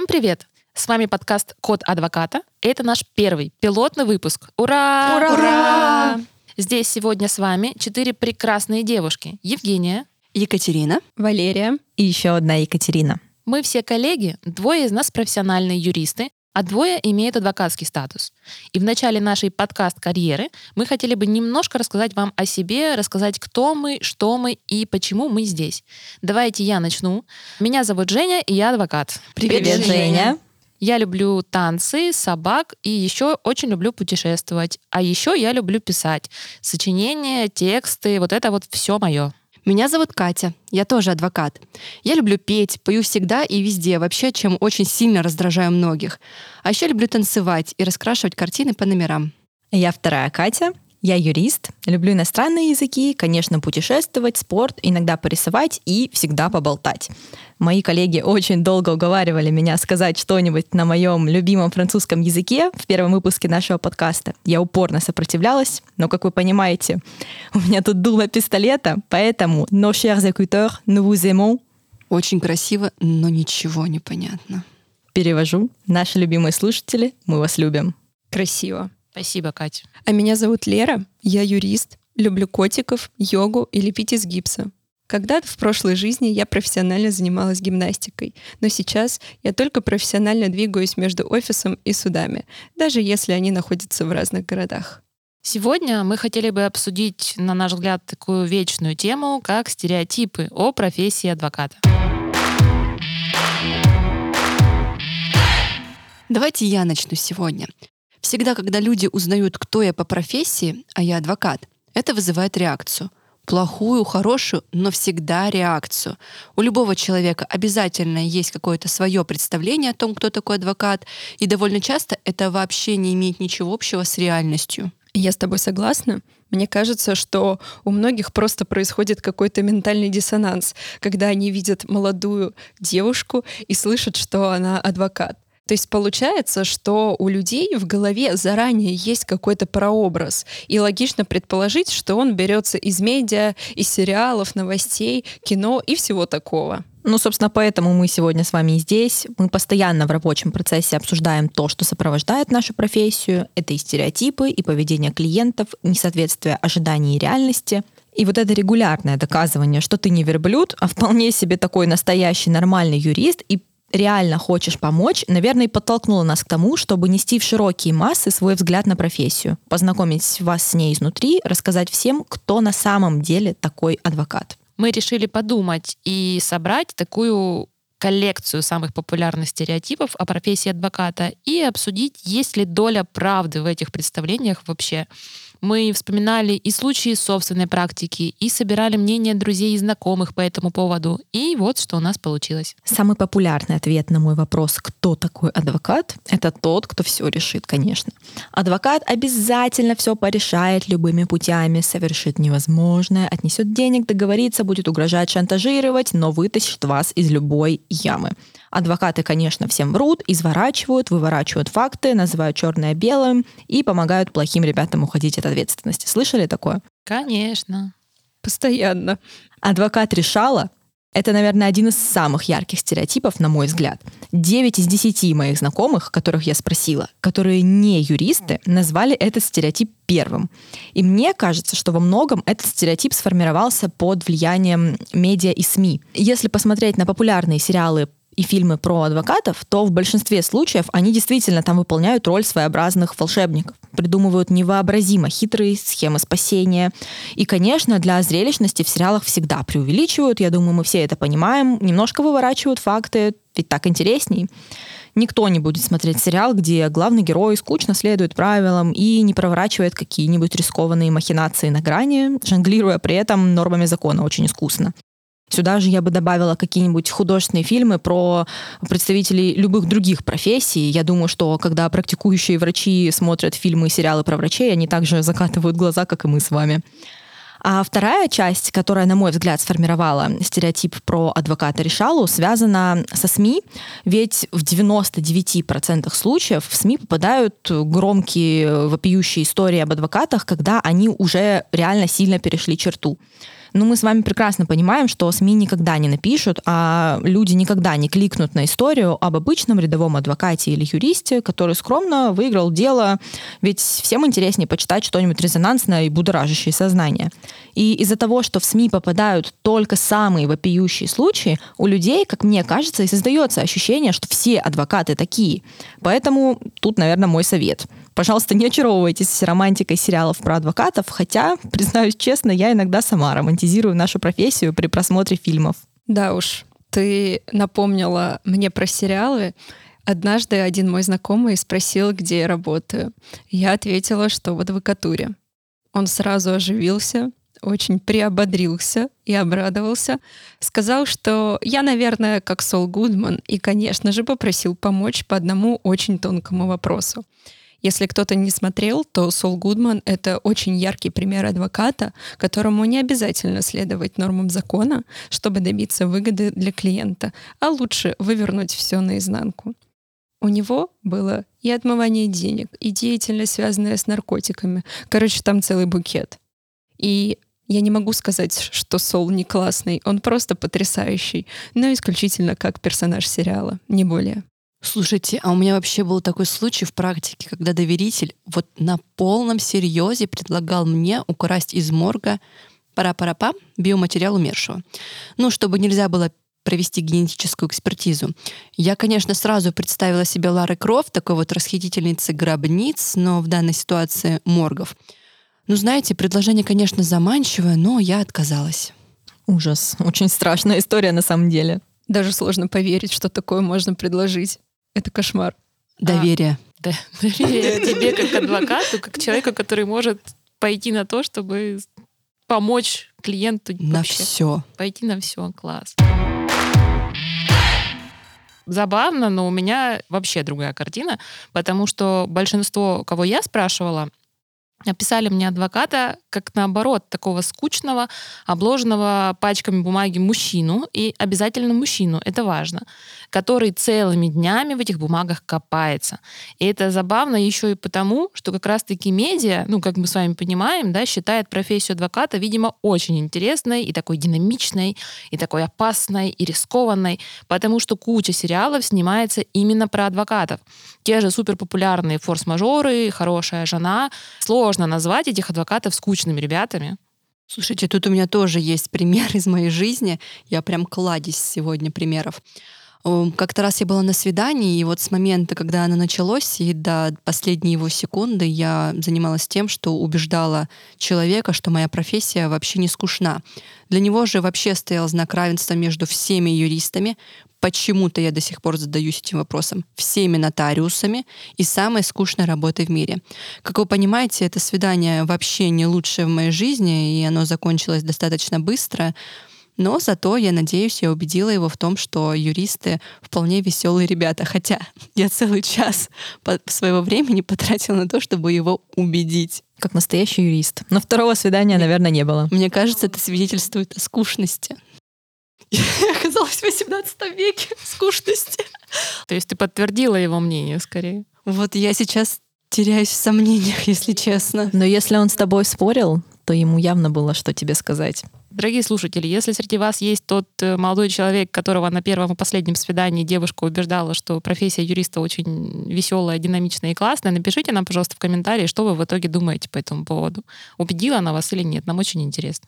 Всем привет! С вами подкаст «Код адвоката». Это наш первый пилотный выпуск. Ура! Ура! Ура! Здесь сегодня с вами четыре прекрасные девушки. Евгения, Екатерина, Валерия и еще одна Екатерина. Мы все коллеги, двое из нас профессиональные юристы, а двое имеют адвокатский статус. И в начале нашей подкаст-карьеры мы хотели бы немножко рассказать вам о себе, рассказать, кто мы, что мы и почему мы здесь. Давайте я начну. Меня зовут Женя, и я адвокат. Привет, Привет Женя. Женя. Я люблю танцы, собак и еще очень люблю путешествовать. А еще я люблю писать. Сочинения, тексты, вот это вот все мое. Меня зовут Катя, я тоже адвокат. Я люблю петь, пою всегда и везде, вообще, чем очень сильно раздражаю многих. А еще люблю танцевать и раскрашивать картины по номерам. Я вторая Катя. Я юрист, люблю иностранные языки, конечно, путешествовать, спорт, иногда порисовать и всегда поболтать. Мои коллеги очень долго уговаривали меня сказать что-нибудь на моем любимом французском языке в первом выпуске нашего подкаста. Я упорно сопротивлялась, но, как вы понимаете, у меня тут дуло пистолета, поэтому «Nos chers écouteurs, nous vous aimons». Очень красиво, но ничего не понятно. Перевожу. Наши любимые слушатели, мы вас любим. Красиво. Спасибо, Катя. А меня зовут Лера, я юрист, люблю котиков, йогу и лепить из гипса. Когда-то в прошлой жизни я профессионально занималась гимнастикой, но сейчас я только профессионально двигаюсь между офисом и судами, даже если они находятся в разных городах. Сегодня мы хотели бы обсудить, на наш взгляд, такую вечную тему, как стереотипы о профессии адвоката. Давайте я начну сегодня. Всегда, когда люди узнают, кто я по профессии, а я адвокат, это вызывает реакцию. Плохую, хорошую, но всегда реакцию. У любого человека обязательно есть какое-то свое представление о том, кто такой адвокат, и довольно часто это вообще не имеет ничего общего с реальностью. Я с тобой согласна. Мне кажется, что у многих просто происходит какой-то ментальный диссонанс, когда они видят молодую девушку и слышат, что она адвокат. То есть получается, что у людей в голове заранее есть какой-то прообраз, и логично предположить, что он берется из медиа, из сериалов, новостей, кино и всего такого. Ну, собственно, поэтому мы сегодня с вами здесь. Мы постоянно в рабочем процессе обсуждаем то, что сопровождает нашу профессию. Это и стереотипы, и поведение клиентов, несоответствие ожиданий и реальности. И вот это регулярное доказывание, что ты не верблюд, а вполне себе такой настоящий нормальный юрист, и реально хочешь помочь, наверное, и подтолкнула нас к тому, чтобы нести в широкие массы свой взгляд на профессию, познакомить вас с ней изнутри, рассказать всем, кто на самом деле такой адвокат. Мы решили подумать и собрать такую коллекцию самых популярных стереотипов о профессии адвоката и обсудить, есть ли доля правды в этих представлениях вообще. Мы вспоминали и случаи собственной практики, и собирали мнения друзей и знакомых по этому поводу. И вот что у нас получилось. Самый популярный ответ на мой вопрос, кто такой адвокат, это тот, кто все решит, конечно. Адвокат обязательно все порешает любыми путями, совершит невозможное, отнесет денег, договорится, будет угрожать, шантажировать, но вытащит вас из любой ямы. Адвокаты, конечно, всем врут, изворачивают, выворачивают факты, называют черное белым и помогают плохим ребятам уходить от ответственности. Слышали такое? Конечно. Постоянно. Адвокат решала это, наверное, один из самых ярких стереотипов, на мой взгляд. Девять из десяти моих знакомых, которых я спросила, которые не юристы, назвали этот стереотип первым. И мне кажется, что во многом этот стереотип сформировался под влиянием медиа и СМИ. Если посмотреть на популярные сериалы и фильмы про адвокатов, то в большинстве случаев они действительно там выполняют роль своеобразных волшебников, придумывают невообразимо хитрые схемы спасения. И, конечно, для зрелищности в сериалах всегда преувеличивают, я думаю, мы все это понимаем, немножко выворачивают факты, ведь так интересней. Никто не будет смотреть сериал, где главный герой скучно следует правилам и не проворачивает какие-нибудь рискованные махинации на грани, жонглируя при этом нормами закона очень искусно. Сюда же я бы добавила какие-нибудь художественные фильмы про представителей любых других профессий. Я думаю, что когда практикующие врачи смотрят фильмы и сериалы про врачей, они также закатывают глаза, как и мы с вами. А вторая часть, которая, на мой взгляд, сформировала стереотип про адвоката Решалу, связана со СМИ, ведь в 99% случаев в СМИ попадают громкие, вопиющие истории об адвокатах, когда они уже реально сильно перешли черту. Ну, мы с вами прекрасно понимаем, что СМИ никогда не напишут, а люди никогда не кликнут на историю об обычном рядовом адвокате или юристе, который скромно выиграл дело, ведь всем интереснее почитать что-нибудь резонансное и будоражащее сознание. И из-за того, что в СМИ попадают только самые вопиющие случаи, у людей, как мне кажется, и создается ощущение, что все адвокаты такие. Поэтому тут, наверное, мой совет. Пожалуйста, не очаровывайтесь романтикой сериалов про адвокатов, хотя, признаюсь честно, я иногда сама романтизирую нашу профессию при просмотре фильмов. Да уж, ты напомнила мне про сериалы. Однажды один мой знакомый спросил, где я работаю. Я ответила, что в адвокатуре. Он сразу оживился, очень приободрился и обрадовался. Сказал, что я, наверное, как Сол Гудман, и, конечно же, попросил помочь по одному очень тонкому вопросу. Если кто-то не смотрел, то Сол Гудман — это очень яркий пример адвоката, которому не обязательно следовать нормам закона, чтобы добиться выгоды для клиента, а лучше вывернуть все наизнанку. У него было и отмывание денег, и деятельность, связанная с наркотиками. Короче, там целый букет. И я не могу сказать, что Сол не классный, он просто потрясающий, но исключительно как персонаж сериала, не более. Слушайте, а у меня вообще был такой случай в практике, когда доверитель вот на полном серьезе предлагал мне украсть из морга пара-пара-па биоматериал умершего. Ну, чтобы нельзя было провести генетическую экспертизу. Я, конечно, сразу представила себе Лары Крофт, такой вот расхитительницы гробниц, но в данной ситуации моргов. Ну, знаете, предложение, конечно, заманчивое, но я отказалась. Ужас. Очень страшная история на самом деле. Даже сложно поверить, что такое можно предложить. Это кошмар. Доверие. А, да, доверие тебе как адвокату, как человеку, который может пойти на то, чтобы помочь клиенту. На вообще. все. Пойти на все. Класс. Забавно, но у меня вообще другая картина, потому что большинство, кого я спрашивала, описали мне адвоката как наоборот такого скучного, обложенного пачками бумаги мужчину, и обязательно мужчину, это важно, который целыми днями в этих бумагах копается. И это забавно еще и потому, что как раз-таки медиа, ну, как мы с вами понимаем, да, считает профессию адвоката, видимо, очень интересной и такой динамичной, и такой опасной, и рискованной, потому что куча сериалов снимается именно про адвокатов. Те же суперпопулярные форс-мажоры, хорошая жена. Сложно назвать этих адвокатов скучными ребятами. Слушайте, тут у меня тоже есть пример из моей жизни. Я прям кладезь сегодня примеров. Как-то раз я была на свидании, и вот с момента, когда оно началось, и до последней его секунды я занималась тем, что убеждала человека, что моя профессия вообще не скучна. Для него же вообще стоял знак равенства между всеми юристами, почему-то я до сих пор задаюсь этим вопросом, всеми нотариусами и самой скучной работой в мире. Как вы понимаете, это свидание вообще не лучшее в моей жизни, и оно закончилось достаточно быстро. Но зато, я надеюсь, я убедила его в том, что юристы вполне веселые ребята. Хотя я целый час своего времени потратила на то, чтобы его убедить. Как настоящий юрист. Но второго свидания, наверное, не было. Мне кажется, это свидетельствует о скучности. Я оказалась в 18 веке скучности. То есть ты подтвердила его мнение скорее. Вот я сейчас теряюсь в сомнениях, если честно. Но если он с тобой спорил, то ему явно было, что тебе сказать. Дорогие слушатели, если среди вас есть тот э, молодой человек, которого на первом и последнем свидании девушка убеждала, что профессия юриста очень веселая, динамичная и классная, напишите нам, пожалуйста, в комментарии, что вы в итоге думаете по этому поводу. Убедила она вас или нет? Нам очень интересно.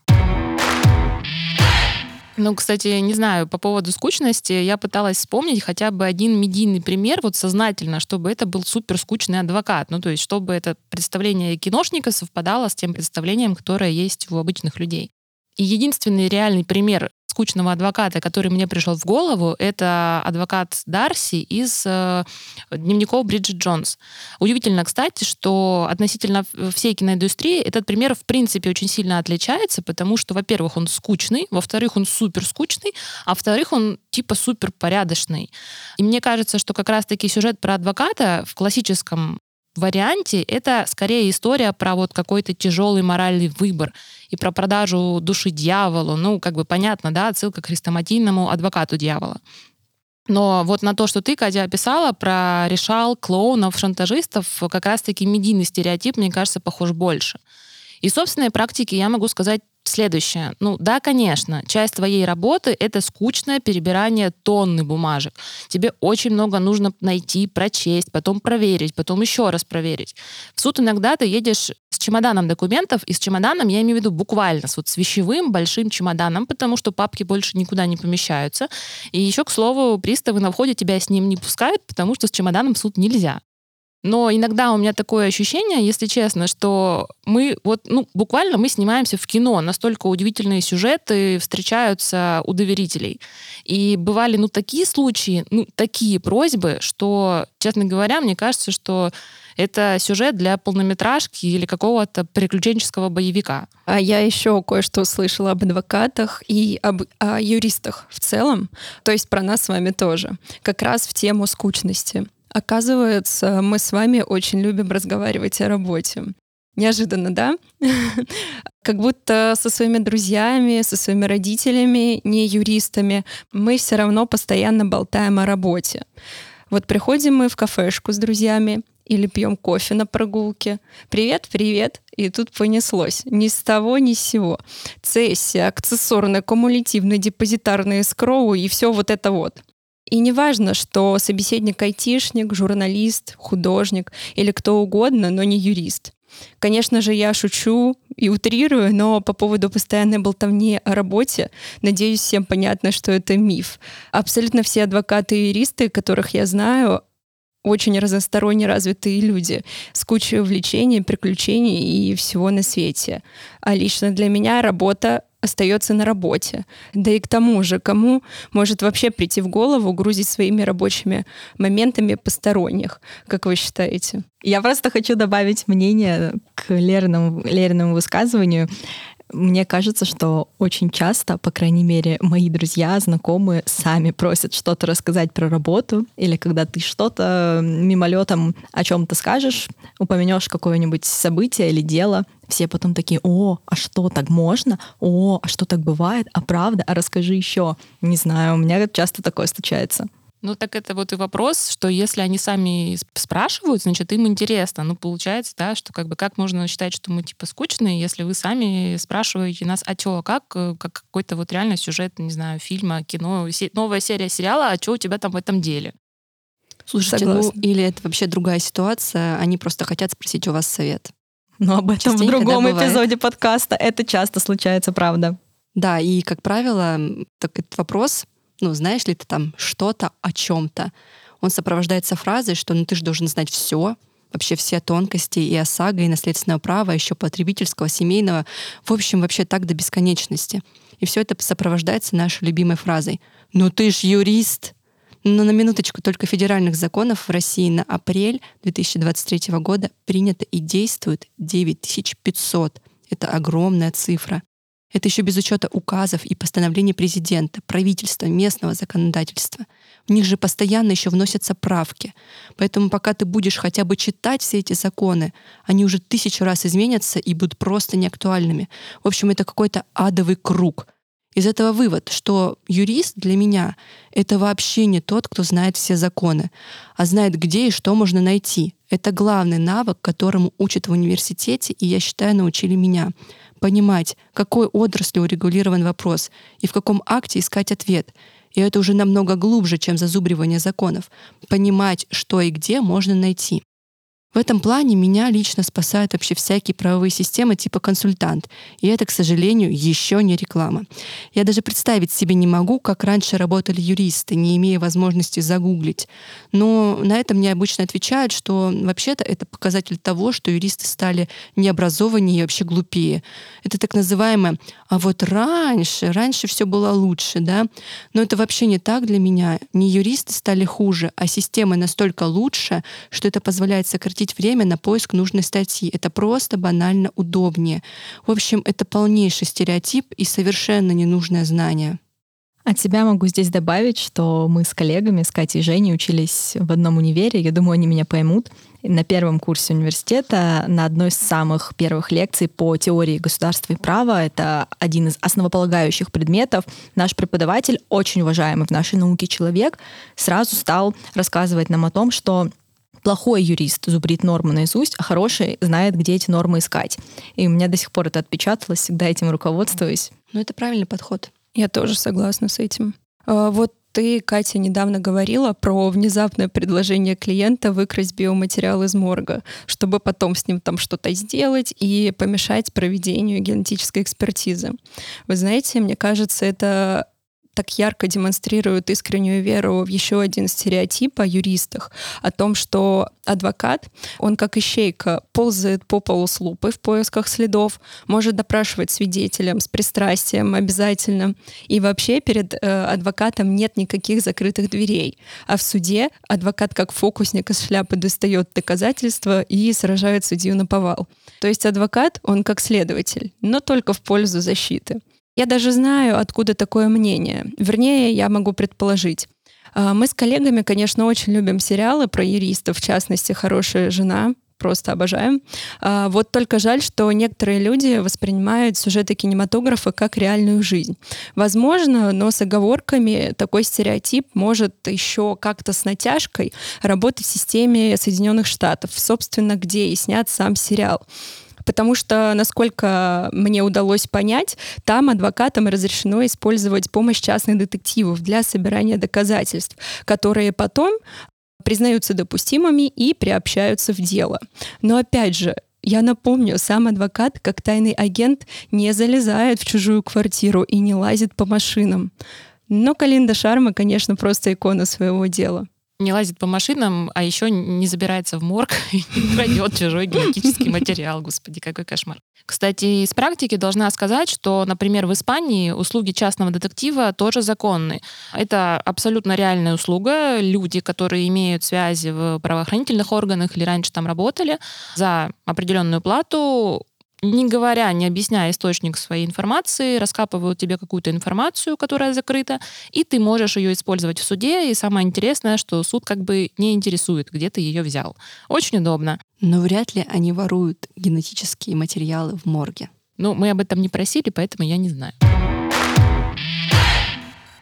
Ну, кстати, не знаю, по поводу скучности, я пыталась вспомнить хотя бы один медийный пример, вот сознательно, чтобы это был супер скучный адвокат. Ну, то есть, чтобы это представление киношника совпадало с тем представлением, которое есть у обычных людей. И единственный реальный пример скучного адвоката, который мне пришел в голову, это адвокат Дарси из э, дневников Бриджит Джонс. Удивительно, кстати, что относительно всей киноиндустрии этот пример в принципе очень сильно отличается, потому что, во-первых, он скучный, во-вторых, он супер скучный, а во-вторых, он типа супер порядочный. И мне кажется, что как раз-таки сюжет про адвоката в классическом варианте это скорее история про вот какой-то тяжелый моральный выбор и про продажу души дьяволу. Ну, как бы понятно, да, отсылка к хрестоматийному адвокату дьявола. Но вот на то, что ты, Катя, описала про решал, клоунов, шантажистов, как раз-таки медийный стереотип, мне кажется, похож больше. И собственной практике я могу сказать следующее. Ну да, конечно, часть твоей работы — это скучное перебирание тонны бумажек. Тебе очень много нужно найти, прочесть, потом проверить, потом еще раз проверить. В суд иногда ты едешь с чемоданом документов, и с чемоданом я имею в виду буквально, с вот с вещевым большим чемоданом, потому что папки больше никуда не помещаются. И еще, к слову, приставы на входе тебя с ним не пускают, потому что с чемоданом в суд нельзя. Но иногда у меня такое ощущение, если честно, что мы вот, ну, буквально мы снимаемся в кино. Настолько удивительные сюжеты встречаются у доверителей. И бывали, ну, такие случаи, ну, такие просьбы, что, честно говоря, мне кажется, что это сюжет для полнометражки или какого-то приключенческого боевика. А я еще кое-что услышала об адвокатах и об о юристах в целом, то есть про нас с вами тоже, как раз в тему скучности. Оказывается, мы с вами очень любим разговаривать о работе. Неожиданно, да? Как будто со своими друзьями, со своими родителями, не юристами, мы все равно постоянно болтаем о работе. Вот приходим мы в кафешку с друзьями или пьем кофе на прогулке. Привет, привет. И тут понеслось. Ни с того, ни с сего. Цессия, аксессорная, кумулятивная, депозитарная скроу и все вот это вот. И не важно, что собеседник айтишник, журналист, художник или кто угодно, но не юрист. Конечно же, я шучу и утрирую, но по поводу постоянной болтовни о работе, надеюсь, всем понятно, что это миф. Абсолютно все адвокаты и юристы, которых я знаю, очень разносторонне развитые люди с кучей увлечений, приключений и всего на свете. А лично для меня работа остается на работе. Да и к тому же, кому может вообще прийти в голову грузить своими рабочими моментами посторонних, как вы считаете? Я просто хочу добавить мнение к Лерному, Лерному высказыванию. Мне кажется, что очень часто, по крайней мере, мои друзья, знакомые сами просят что-то рассказать про работу, или когда ты что-то мимолетом о чем-то скажешь, упомянешь какое-нибудь событие или дело, все потом такие, о, а что, так можно? О, а что так бывает? А правда? А расскажи еще. Не знаю, у меня часто такое случается. Ну, так это вот и вопрос, что если они сами спрашивают, значит, им интересно. Ну, получается, да, что как бы как можно считать, что мы типа скучные, если вы сами спрашиваете нас, а чё, как, э, как какой-то вот реально сюжет, не знаю, фильма, кино, новая серия сериала, а что у тебя там в этом деле? Слушайте, ну, Согласна. ну или это вообще другая ситуация, они просто хотят спросить у вас совет. Но об этом Частенько, в другом да, эпизоде подкаста. Это часто случается, правда. Да, и, как правило, так этот вопрос ну, знаешь ли ты там что-то о чем-то. Он сопровождается фразой, что ну ты же должен знать все, вообще все тонкости и ОСАГО, и наследственного права, еще потребительского, семейного. В общем, вообще так до бесконечности. И все это сопровождается нашей любимой фразой. «Ну ты ж юрист!» Но на минуточку только федеральных законов в России на апрель 2023 года принято и действует 9500. Это огромная цифра. Это еще без учета указов и постановлений президента, правительства, местного законодательства. В них же постоянно еще вносятся правки. Поэтому пока ты будешь хотя бы читать все эти законы, они уже тысячу раз изменятся и будут просто неактуальными. В общем, это какой-то адовый круг. Из этого вывод, что юрист для меня — это вообще не тот, кто знает все законы, а знает, где и что можно найти. Это главный навык, которому учат в университете, и, я считаю, научили меня — понимать, какой отраслью урегулирован вопрос и в каком акте искать ответ. И это уже намного глубже, чем зазубривание законов. Понимать, что и где можно найти. В этом плане меня лично спасают вообще всякие правовые системы типа консультант. И это, к сожалению, еще не реклама. Я даже представить себе не могу, как раньше работали юристы, не имея возможности загуглить. Но на это мне обычно отвечают, что вообще-то это показатель того, что юристы стали необразованнее и вообще глупее. Это так называемое «а вот раньше, раньше все было лучше», да? Но это вообще не так для меня. Не юристы стали хуже, а система настолько лучше, что это позволяет сократить тратить время на поиск нужной статьи. Это просто банально удобнее. В общем, это полнейший стереотип и совершенно ненужное знание. От себя могу здесь добавить, что мы с коллегами, с Катей и Женей, учились в одном универе. Я думаю, они меня поймут. На первом курсе университета на одной из самых первых лекций по теории государства и права, это один из основополагающих предметов, наш преподаватель, очень уважаемый в нашей науке человек, сразу стал рассказывать нам о том, что Плохой юрист зубрит нормы наизусть, а хороший знает, где эти нормы искать. И у меня до сих пор это отпечаталось, всегда этим руководствуюсь. Ну, это правильный подход. Я тоже согласна с этим. А, вот ты, Катя, недавно говорила про внезапное предложение клиента выкрасть биоматериал из морга, чтобы потом с ним там что-то сделать и помешать проведению генетической экспертизы. Вы знаете, мне кажется, это так ярко демонстрируют искреннюю веру в еще один стереотип о юристах, о том, что адвокат, он как ищейка, ползает по полу с лупой в поисках следов, может допрашивать свидетелям с пристрастием обязательно. И вообще перед э, адвокатом нет никаких закрытых дверей. А в суде адвокат как фокусник из шляпы достает доказательства и сражает судью на повал. То есть адвокат, он как следователь, но только в пользу защиты. Я даже знаю, откуда такое мнение. Вернее, я могу предположить. А, мы с коллегами, конечно, очень любим сериалы про юристов, в частности, «Хорошая жена», просто обожаем. А, вот только жаль, что некоторые люди воспринимают сюжеты кинематографа как реальную жизнь. Возможно, но с оговорками такой стереотип может еще как-то с натяжкой работать в системе Соединенных Штатов, собственно, где и снят сам сериал потому что, насколько мне удалось понять, там адвокатам разрешено использовать помощь частных детективов для собирания доказательств, которые потом признаются допустимыми и приобщаются в дело. Но опять же, я напомню, сам адвокат, как тайный агент, не залезает в чужую квартиру и не лазит по машинам. Но Калинда Шарма, конечно, просто икона своего дела не лазит по машинам, а еще не забирается в морг и не крадет чужой генетический материал. Господи, какой кошмар. Кстати, из практики должна сказать, что, например, в Испании услуги частного детектива тоже законны. Это абсолютно реальная услуга. Люди, которые имеют связи в правоохранительных органах или раньше там работали, за определенную плату не говоря, не объясняя источник своей информации, раскапывают тебе какую-то информацию, которая закрыта, и ты можешь ее использовать в суде. И самое интересное, что суд как бы не интересует, где ты ее взял. Очень удобно. Но вряд ли они воруют генетические материалы в морге. Ну, мы об этом не просили, поэтому я не знаю.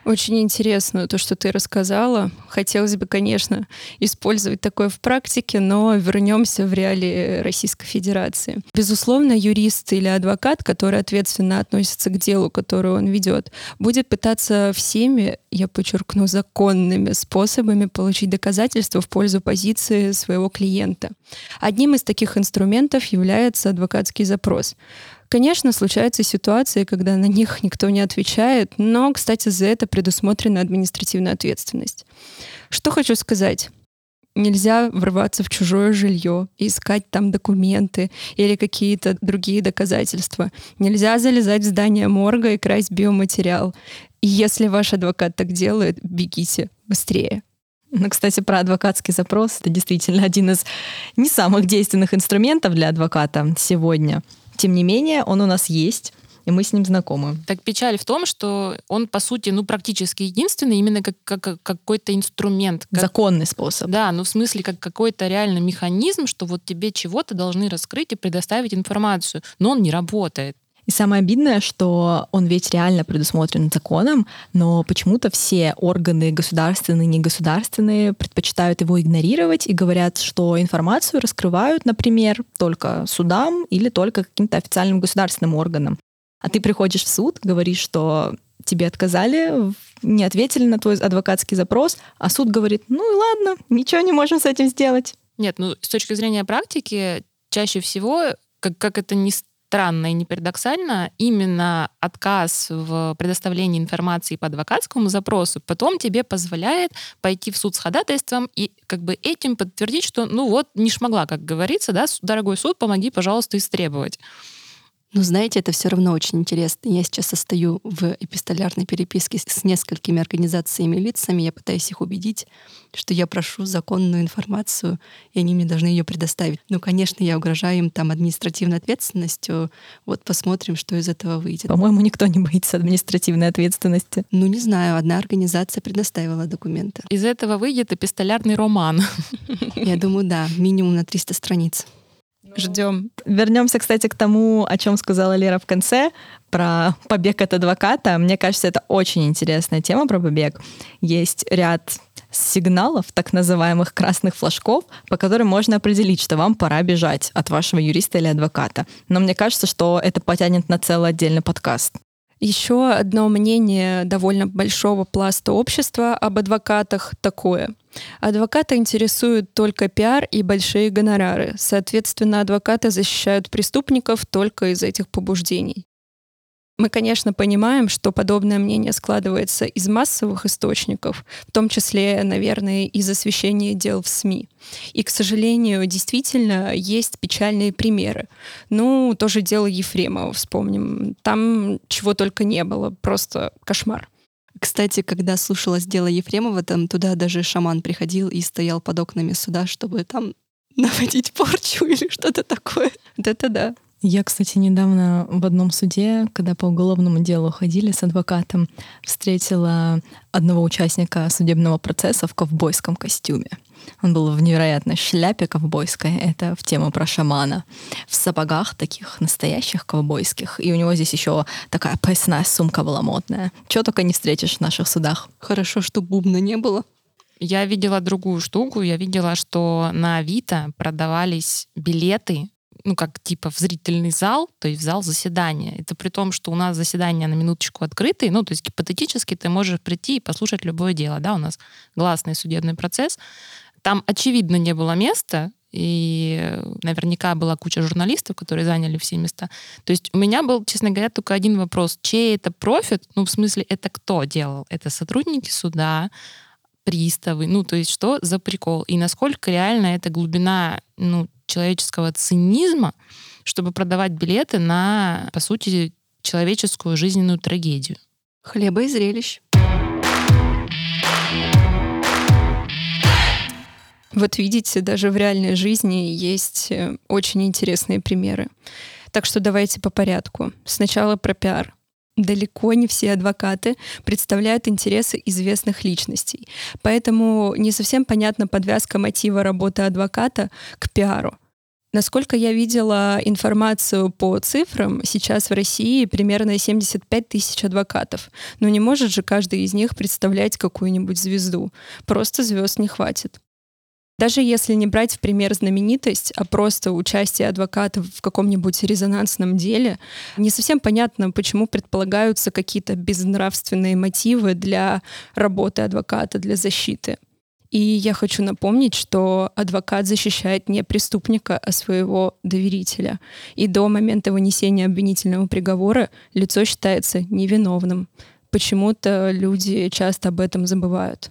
Очень интересно то, что ты рассказала. Хотелось бы, конечно, использовать такое в практике, но вернемся в реалии Российской Федерации. Безусловно, юрист или адвокат, который ответственно относится к делу, которое он ведет, будет пытаться всеми, я подчеркну, законными способами получить доказательства в пользу позиции своего клиента. Одним из таких инструментов является адвокатский запрос. Конечно, случаются ситуации, когда на них никто не отвечает, но, кстати, за это предусмотрена административная ответственность. Что хочу сказать? Нельзя врываться в чужое жилье, искать там документы или какие-то другие доказательства. Нельзя залезать в здание морга и красть биоматериал. И если ваш адвокат так делает, бегите быстрее. Ну, кстати, про адвокатский запрос. Это действительно один из не самых действенных инструментов для адвоката сегодня. Тем не менее, он у нас есть, и мы с ним знакомы. Так печаль в том, что он, по сути, ну, практически единственный, именно как, как какой-то инструмент. Как, Законный способ. Да, ну, в смысле, как какой-то реальный механизм, что вот тебе чего-то должны раскрыть и предоставить информацию, но он не работает. И самое обидное, что он ведь реально предусмотрен законом, но почему-то все органы государственные, негосударственные предпочитают его игнорировать и говорят, что информацию раскрывают, например, только судам или только каким-то официальным государственным органам. А ты приходишь в суд, говоришь, что тебе отказали, не ответили на твой адвокатский запрос, а суд говорит, ну и ладно, ничего не можем с этим сделать. Нет, ну с точки зрения практики, чаще всего, как, как это ни странно и не парадоксально, именно отказ в предоставлении информации по адвокатскому запросу потом тебе позволяет пойти в суд с ходатайством и как бы этим подтвердить, что ну вот не шмогла, как говорится, да, дорогой суд, помоги, пожалуйста, истребовать. Но знаете, это все равно очень интересно. Я сейчас состою в эпистолярной переписке с несколькими организациями и лицами. Я пытаюсь их убедить, что я прошу законную информацию, и они мне должны ее предоставить. Ну, конечно, я угрожаю им там административной ответственностью. Вот посмотрим, что из этого выйдет. По-моему, никто не боится административной ответственности. Ну, не знаю. Одна организация предоставила документы. Из этого выйдет эпистолярный роман. Я думаю, да. Минимум на 300 страниц. Ждем. Вернемся, кстати, к тому, о чем сказала Лера в конце, про побег от адвоката. Мне кажется, это очень интересная тема про побег. Есть ряд сигналов, так называемых красных флажков, по которым можно определить, что вам пора бежать от вашего юриста или адвоката. Но мне кажется, что это потянет на целый отдельный подкаст. Еще одно мнение довольно большого пласта общества об адвокатах такое. Адвоката интересуют только пиар и большие гонорары. Соответственно, адвокаты защищают преступников только из этих побуждений. Мы, конечно, понимаем, что подобное мнение складывается из массовых источников, в том числе, наверное, из освещения дел в СМИ. И, к сожалению, действительно есть печальные примеры. Ну, тоже дело Ефремова вспомним. Там чего только не было, просто кошмар. Кстати, когда слушалось дело Ефремова, там туда даже шаман приходил и стоял под окнами суда, чтобы там наводить порчу или что-то такое. Это да. Я, кстати, недавно в одном суде, когда по уголовному делу ходили с адвокатом, встретила одного участника судебного процесса в ковбойском костюме. Он был в невероятной шляпе ковбойской, это в тему про шамана, в сапогах таких настоящих ковбойских, и у него здесь еще такая поясная сумка была модная. Чего только не встретишь в наших судах. Хорошо, что бубна не было. Я видела другую штуку. Я видела, что на Авито продавались билеты ну, как типа в зрительный зал, то есть в зал заседания. Это при том, что у нас заседания на минуточку открытые, ну, то есть гипотетически ты можешь прийти и послушать любое дело, да, у нас гласный судебный процесс. Там, очевидно, не было места, и наверняка была куча журналистов, которые заняли все места. То есть у меня был, честно говоря, только один вопрос. Чей это профит? Ну, в смысле, это кто делал? Это сотрудники суда, приставы? Ну, то есть что за прикол? И насколько реально эта глубина, ну, человеческого цинизма, чтобы продавать билеты на, по сути, человеческую жизненную трагедию. Хлеба и зрелищ. Вот видите, даже в реальной жизни есть э, очень интересные примеры. Так что давайте по порядку. Сначала про пиар. Далеко не все адвокаты представляют интересы известных личностей. Поэтому не совсем понятна подвязка мотива работы адвоката к пиару. Насколько я видела информацию по цифрам, сейчас в России примерно 75 тысяч адвокатов. Но не может же каждый из них представлять какую-нибудь звезду. Просто звезд не хватит. Даже если не брать в пример знаменитость, а просто участие адвокатов в каком-нибудь резонансном деле, не совсем понятно, почему предполагаются какие-то безнравственные мотивы для работы адвоката, для защиты. И я хочу напомнить, что адвокат защищает не преступника, а своего доверителя. И до момента вынесения обвинительного приговора лицо считается невиновным. Почему-то люди часто об этом забывают.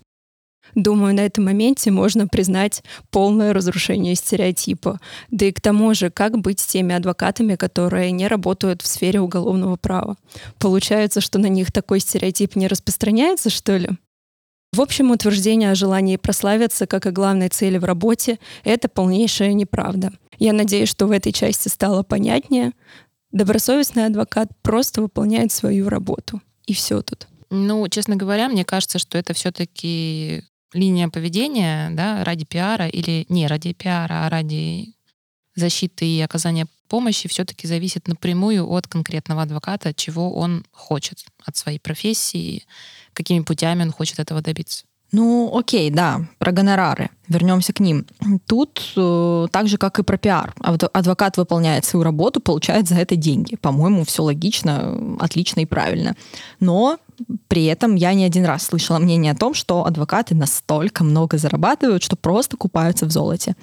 Думаю, на этом моменте можно признать полное разрушение стереотипа. Да и к тому же, как быть с теми адвокатами, которые не работают в сфере уголовного права? Получается, что на них такой стереотип не распространяется, что ли? В общем, утверждение о желании прославиться как о главной цели в работе — это полнейшая неправда. Я надеюсь, что в этой части стало понятнее. Добросовестный адвокат просто выполняет свою работу. И все тут. Ну, честно говоря, мне кажется, что это все-таки линия поведения да, ради пиара или не ради пиара, а ради защиты и оказания помощи все-таки зависит напрямую от конкретного адвоката, чего он хочет от своей профессии, какими путями он хочет этого добиться. Ну, окей, да, про гонорары. Вернемся к ним. Тут э, так же, как и про пиар. Адвокат выполняет свою работу, получает за это деньги. По-моему, все логично, отлично и правильно. Но при этом я не один раз слышала мнение о том, что адвокаты настолько много зарабатывают, что просто купаются в золоте.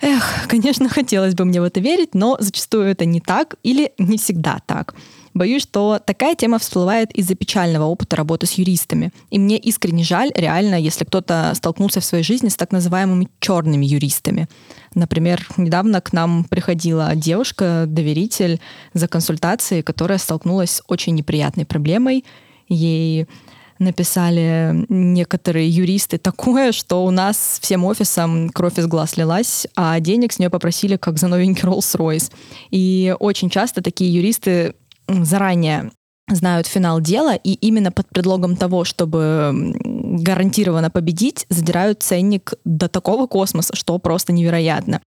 Эх, конечно, хотелось бы мне в это верить, но зачастую это не так или не всегда так. Боюсь, что такая тема всплывает из-за печального опыта работы с юристами. И мне искренне жаль, реально, если кто-то столкнулся в своей жизни с так называемыми черными юристами. Например, недавно к нам приходила девушка, доверитель за консультацией, которая столкнулась с очень неприятной проблемой. Ей написали некоторые юристы такое, что у нас всем офисом кровь из глаз лилась, а денег с нее попросили как за новенький Rolls-Royce. И очень часто такие юристы заранее знают финал дела, и именно под предлогом того, чтобы гарантированно победить, задирают ценник до такого космоса, что просто невероятно.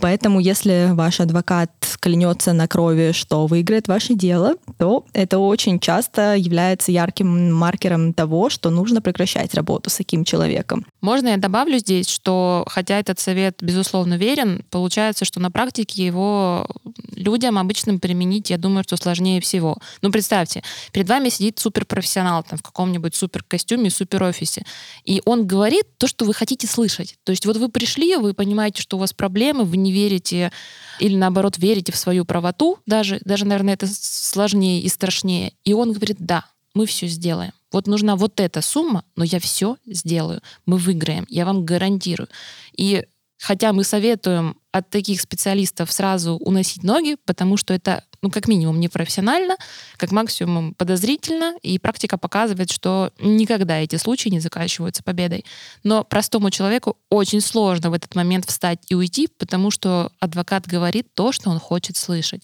Поэтому, если ваш адвокат клянется на крови, что выиграет ваше дело, то это очень часто является ярким маркером того, что нужно прекращать работу с таким человеком. Можно я добавлю здесь, что хотя этот совет, безусловно, верен, получается, что на практике его людям обычным применить, я думаю, что сложнее всего. Ну, представьте, перед вами сидит суперпрофессионал там, в каком-нибудь суперкостюме, суперофисе, и он говорит то, что вы хотите слышать. То есть вот вы пришли, вы понимаете, что у вас проблемы, вы не верите или наоборот верите в свою правоту, даже, даже, наверное, это сложнее и страшнее. И он говорит, да, мы все сделаем. Вот нужна вот эта сумма, но я все сделаю. Мы выиграем, я вам гарантирую. И хотя мы советуем от таких специалистов сразу уносить ноги, потому что это, ну, как минимум, непрофессионально, как максимум подозрительно, и практика показывает, что никогда эти случаи не заканчиваются победой. Но простому человеку очень сложно в этот момент встать и уйти, потому что адвокат говорит то, что он хочет слышать.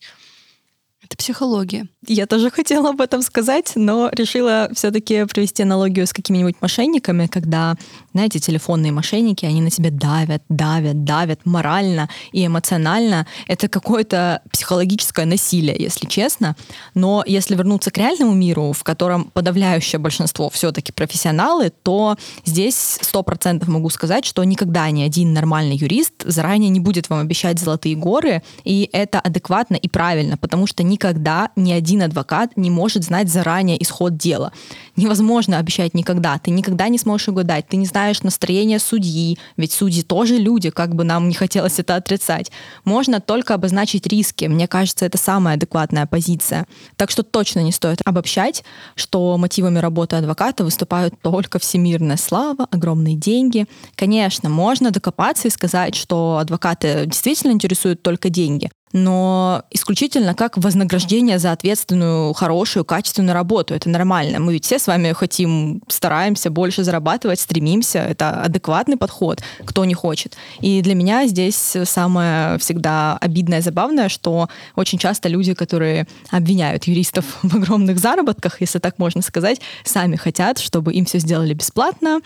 Это психология. Я тоже хотела об этом сказать, но решила все-таки привести аналогию с какими-нибудь мошенниками, когда, знаете, телефонные мошенники, они на тебя давят, давят, давят морально и эмоционально. Это какое-то психологическое насилие, если честно. Но если вернуться к реальному миру, в котором подавляющее большинство все-таки профессионалы, то здесь сто процентов могу сказать, что никогда ни один нормальный юрист заранее не будет вам обещать золотые горы, и это адекватно и правильно, потому что никогда ни один адвокат не может знать заранее исход дела. Невозможно обещать никогда. Ты никогда не сможешь угадать. Ты не знаешь настроения судьи, ведь судьи тоже люди, как бы нам не хотелось это отрицать. Можно только обозначить риски. Мне кажется, это самая адекватная позиция. Так что точно не стоит обобщать, что мотивами работы адвоката выступают только всемирная слава, огромные деньги. Конечно, можно докопаться и сказать, что адвокаты действительно интересуют только деньги но исключительно как вознаграждение за ответственную, хорошую, качественную работу. Это нормально. Мы ведь все с вами хотим, стараемся больше зарабатывать, стремимся. Это адекватный подход, кто не хочет. И для меня здесь самое всегда обидное, забавное, что очень часто люди, которые обвиняют юристов в огромных заработках, если так можно сказать, сами хотят, чтобы им все сделали бесплатно,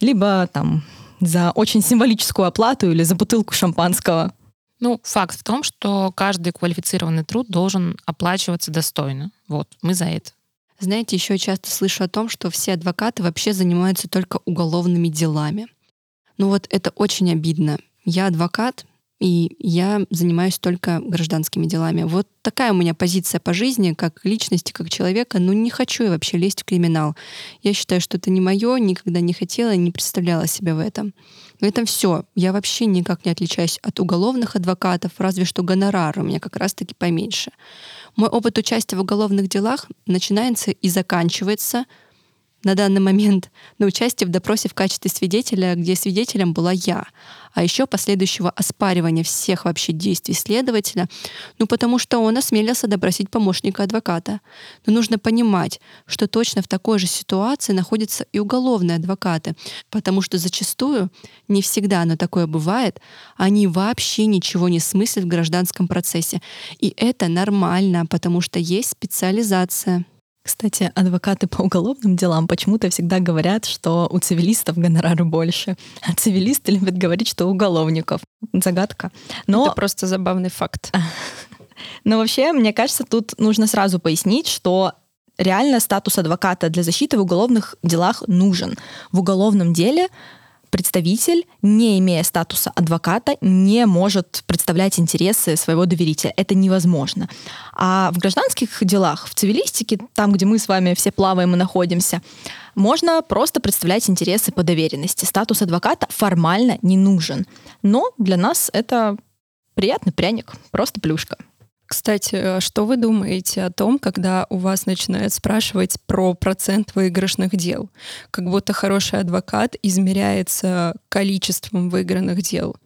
либо там за очень символическую оплату или за бутылку шампанского. Ну, факт в том, что каждый квалифицированный труд должен оплачиваться достойно. Вот, мы за это. Знаете, еще часто слышу о том, что все адвокаты вообще занимаются только уголовными делами. Ну вот это очень обидно. Я адвокат, и я занимаюсь только гражданскими делами. Вот такая у меня позиция по жизни, как личности, как человека. Ну, не хочу я вообще лезть в криминал. Я считаю, что это не мое, никогда не хотела, не представляла себя в этом. На этом все. Я вообще никак не отличаюсь от уголовных адвокатов, разве что гонорар у меня как раз-таки поменьше. Мой опыт участия в уголовных делах начинается и заканчивается на данный момент на участие в допросе в качестве свидетеля, где свидетелем была я а еще последующего оспаривания всех вообще действий следователя, ну потому что он осмелился допросить помощника адвоката. Но нужно понимать, что точно в такой же ситуации находятся и уголовные адвокаты, потому что зачастую, не всегда, но такое бывает, они вообще ничего не смыслят в гражданском процессе. И это нормально, потому что есть специализация. Кстати, адвокаты по уголовным делам почему-то всегда говорят, что у цивилистов гонорары больше, а цивилисты любят говорить, что у уголовников. Загадка. Но... Это просто забавный факт. Но вообще, мне кажется, тут нужно сразу пояснить, что реально статус адвоката для защиты в уголовных делах нужен. В уголовном деле представитель, не имея статуса адвоката, не может представлять интересы своего доверителя. Это невозможно. А в гражданских делах, в цивилистике, там, где мы с вами все плаваем и находимся, можно просто представлять интересы по доверенности. Статус адвоката формально не нужен. Но для нас это приятный пряник, просто плюшка. Кстати, а что вы думаете о том, когда у вас начинают спрашивать про процент выигрышных дел? Как будто хороший адвокат измеряется количеством выигранных дел.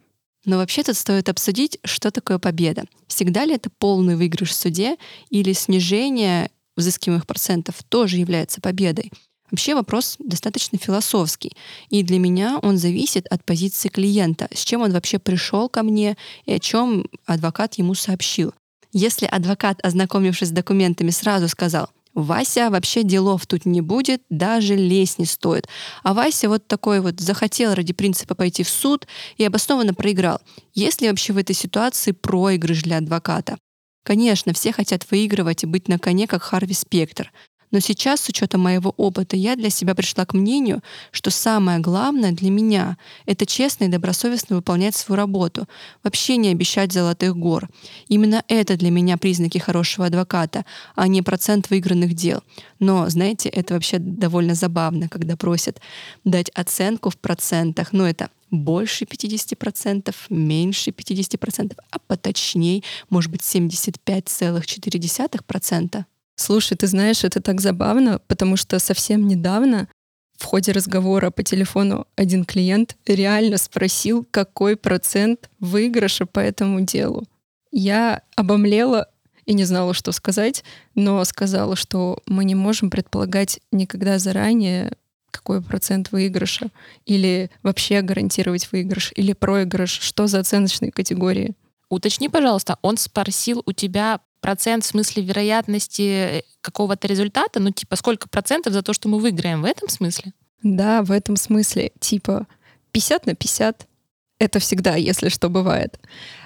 Но вообще тут стоит обсудить, что такое победа. Всегда ли это полный выигрыш в суде или снижение взыскиваемых процентов тоже является победой? Вообще вопрос достаточно философский. И для меня он зависит от позиции клиента, с чем он вообще пришел ко мне и о чем адвокат ему сообщил. Если адвокат, ознакомившись с документами, сразу сказал, Вася вообще делов тут не будет, даже лезть не стоит. А Вася вот такой вот захотел ради принципа пойти в суд и обоснованно проиграл. Есть ли вообще в этой ситуации проигрыш для адвоката? Конечно, все хотят выигрывать и быть на коне, как Харви Спектр. Но сейчас, с учетом моего опыта, я для себя пришла к мнению, что самое главное для меня — это честно и добросовестно выполнять свою работу, вообще не обещать золотых гор. Именно это для меня признаки хорошего адвоката, а не процент выигранных дел. Но, знаете, это вообще довольно забавно, когда просят дать оценку в процентах. Ну, это больше 50%, меньше 50%, а поточней, может быть, 75,4%. Слушай, ты знаешь, это так забавно, потому что совсем недавно в ходе разговора по телефону один клиент реально спросил, какой процент выигрыша по этому делу. Я обомлела и не знала, что сказать, но сказала, что мы не можем предполагать никогда заранее, какой процент выигрыша, или вообще гарантировать выигрыш, или проигрыш, что за оценочные категории. Уточни, пожалуйста, он спросил у тебя процент в смысле вероятности какого-то результата, ну типа сколько процентов за то, что мы выиграем в этом смысле? Да, в этом смысле. Типа 50 на 50. Это всегда, если что, бывает.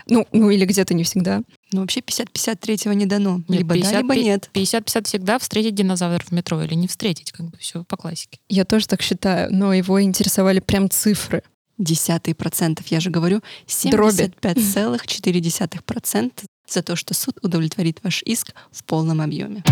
Ну, ну или где-то не всегда. Ну, вообще 50-50 третьего не дано. Нет, либо 50, да, либо нет. 50-50 всегда встретить динозавр в метро или не встретить, как бы все по классике. Я тоже так считаю, но его интересовали прям цифры. Десятые процентов, я же говорю, Дроби. 75,4% за то, что суд удовлетворит ваш иск в полном объеме.